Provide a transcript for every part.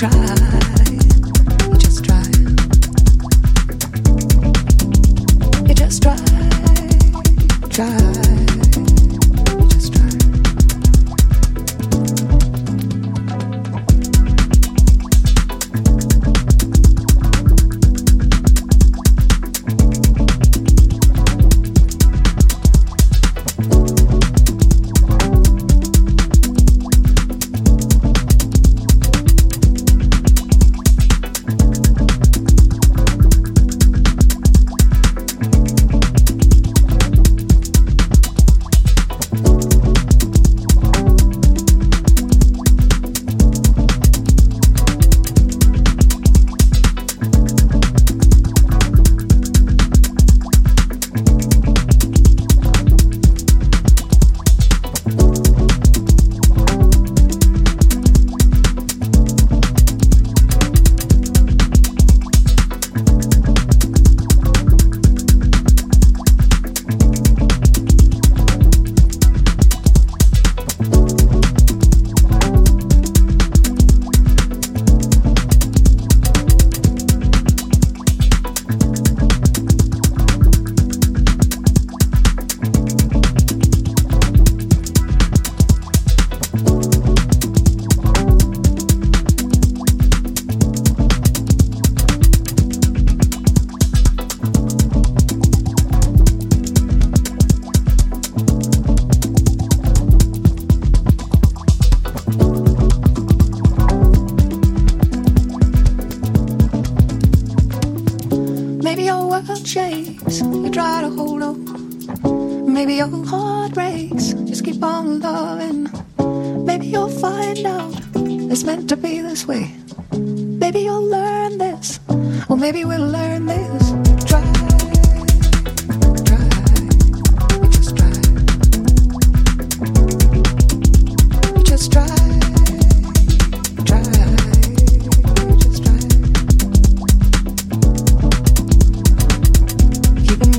drive. World shakes, you try to hold on. Maybe your heart breaks, just keep on loving. Maybe you'll find out it's meant to be this way. Maybe you'll learn this, or maybe we'll learn this.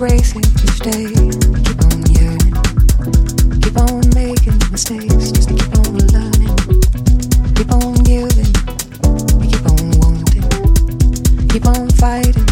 Each day, keep on yearning, keep on making mistakes, just keep on learning, keep on giving, keep on wanting, keep on fighting.